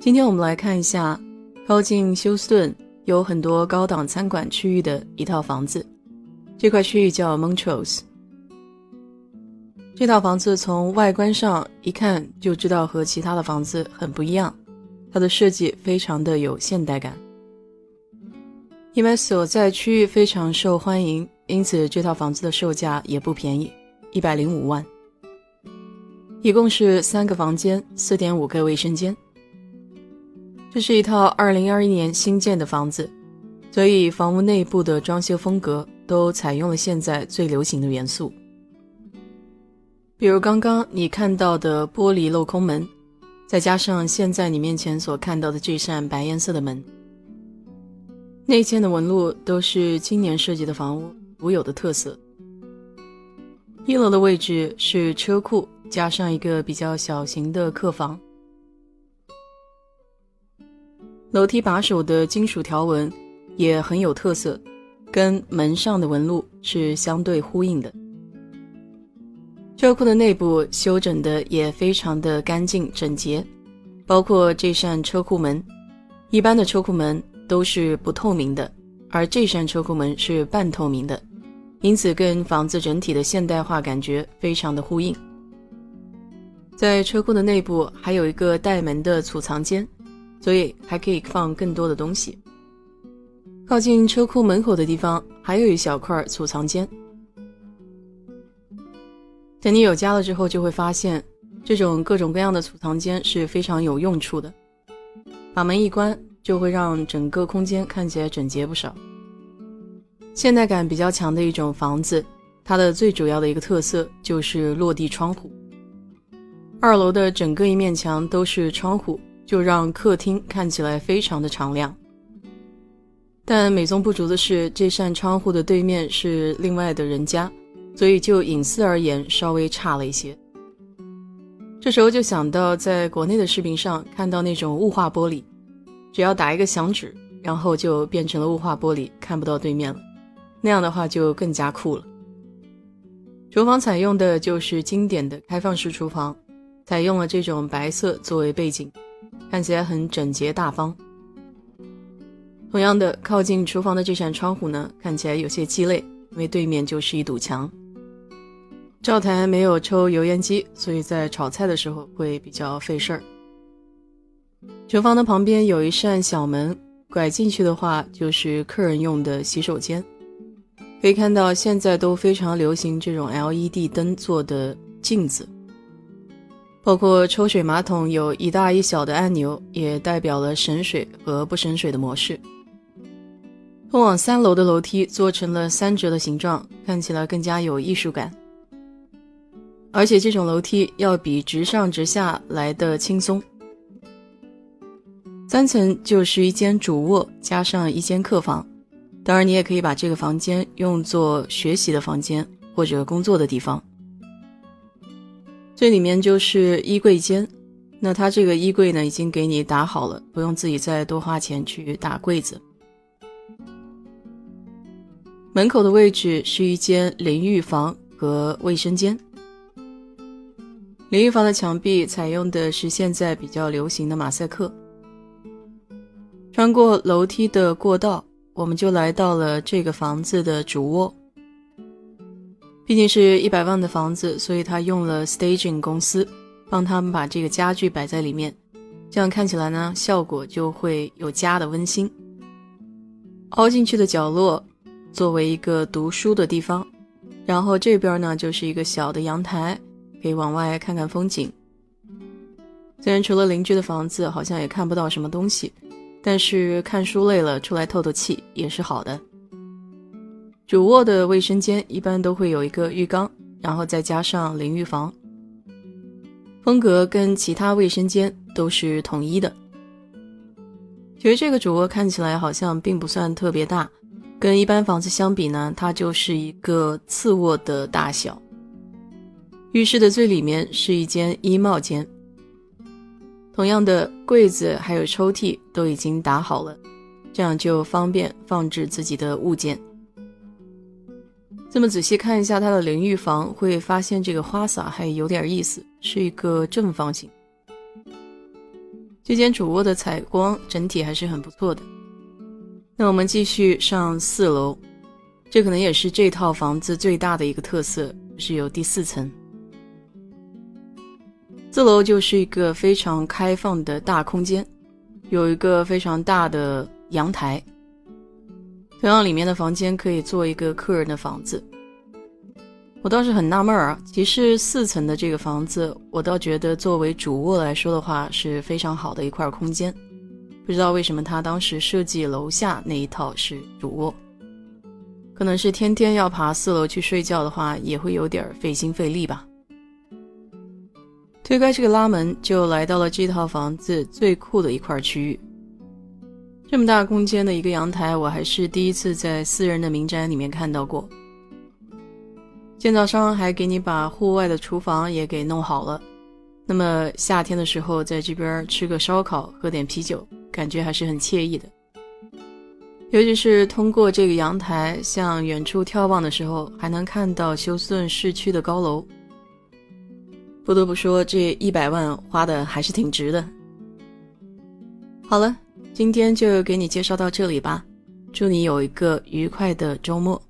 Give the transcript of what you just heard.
今天我们来看一下靠近休斯顿有很多高档餐馆区域的一套房子，这块区域叫 Montrose。这套房子从外观上一看就知道和其他的房子很不一样，它的设计非常的有现代感。因为所在区域非常受欢迎，因此这套房子的售价也不便宜，一百零五万。一共是三个房间，四点五个卫生间。这是一套二零二一年新建的房子，所以房屋内部的装修风格都采用了现在最流行的元素，比如刚刚你看到的玻璃镂空门，再加上现在你面前所看到的这扇白颜色的门，内嵌的纹路都是今年设计的房屋独有的特色。一楼的位置是车库，加上一个比较小型的客房。楼梯把手的金属条纹也很有特色，跟门上的纹路是相对呼应的。车库的内部修整的也非常的干净整洁，包括这扇车库门，一般的车库门都是不透明的，而这扇车库门是半透明的，因此跟房子整体的现代化感觉非常的呼应。在车库的内部还有一个带门的储藏间。所以还可以放更多的东西。靠近车库门口的地方还有一小块储藏间。等你有家了之后，就会发现这种各种各样的储藏间是非常有用处的。把门一关，就会让整个空间看起来整洁不少。现代感比较强的一种房子，它的最主要的一个特色就是落地窗户。二楼的整个一面墙都是窗户。就让客厅看起来非常的敞亮，但美中不足的是，这扇窗户的对面是另外的人家，所以就隐私而言稍微差了一些。这时候就想到，在国内的视频上看到那种雾化玻璃，只要打一个响指，然后就变成了雾化玻璃，看不到对面了，那样的话就更加酷了。厨房采用的就是经典的开放式厨房，采用了这种白色作为背景。看起来很整洁大方。同样的，靠近厨房的这扇窗户呢，看起来有些鸡肋，因为对面就是一堵墙。灶台没有抽油烟机，所以在炒菜的时候会比较费事儿。厨房的旁边有一扇小门，拐进去的话就是客人用的洗手间。可以看到，现在都非常流行这种 LED 灯做的镜子。包括抽水马桶有一大一小的按钮，也代表了省水和不省水的模式。通往三楼的楼梯做成了三折的形状，看起来更加有艺术感。而且这种楼梯要比直上直下来的轻松。三层就是一间主卧加上一间客房，当然你也可以把这个房间用作学习的房间或者工作的地方。这里面就是衣柜间，那它这个衣柜呢已经给你打好了，不用自己再多花钱去打柜子。门口的位置是一间淋浴房和卫生间。淋浴房的墙壁采用的是现在比较流行的马赛克。穿过楼梯的过道，我们就来到了这个房子的主卧。毕竟是一百万的房子，所以他用了 staging 公司帮他们把这个家具摆在里面，这样看起来呢，效果就会有家的温馨。凹进去的角落作为一个读书的地方，然后这边呢就是一个小的阳台，可以往外看看风景。虽然除了邻居的房子好像也看不到什么东西，但是看书累了出来透透气也是好的。主卧的卫生间一般都会有一个浴缸，然后再加上淋浴房，风格跟其他卫生间都是统一的。其实这个主卧看起来好像并不算特别大，跟一般房子相比呢，它就是一个次卧的大小。浴室的最里面是一间衣帽间，同样的柜子还有抽屉都已经打好了，这样就方便放置自己的物件。这么仔细看一下它的淋浴房，会发现这个花洒还有点意思，是一个正方形。这间主卧的采光整体还是很不错的。那我们继续上四楼，这可能也是这套房子最大的一个特色，是有第四层。四楼就是一个非常开放的大空间，有一个非常大的阳台。同样，里面的房间可以做一个客人的房子。我倒是很纳闷啊，其实四层的这个房子，我倒觉得作为主卧来说的话是非常好的一块空间。不知道为什么他当时设计楼下那一套是主卧，可能是天天要爬四楼去睡觉的话，也会有点费心费力吧。推开这个拉门，就来到了这套房子最酷的一块区域。这么大空间的一个阳台，我还是第一次在私人的民宅里面看到过。建造商还给你把户外的厨房也给弄好了，那么夏天的时候在这边吃个烧烤，喝点啤酒，感觉还是很惬意的。尤其是通过这个阳台向远处眺望的时候，还能看到休斯顿市区的高楼。不得不说，这一百万花的还是挺值的。好了，今天就给你介绍到这里吧，祝你有一个愉快的周末。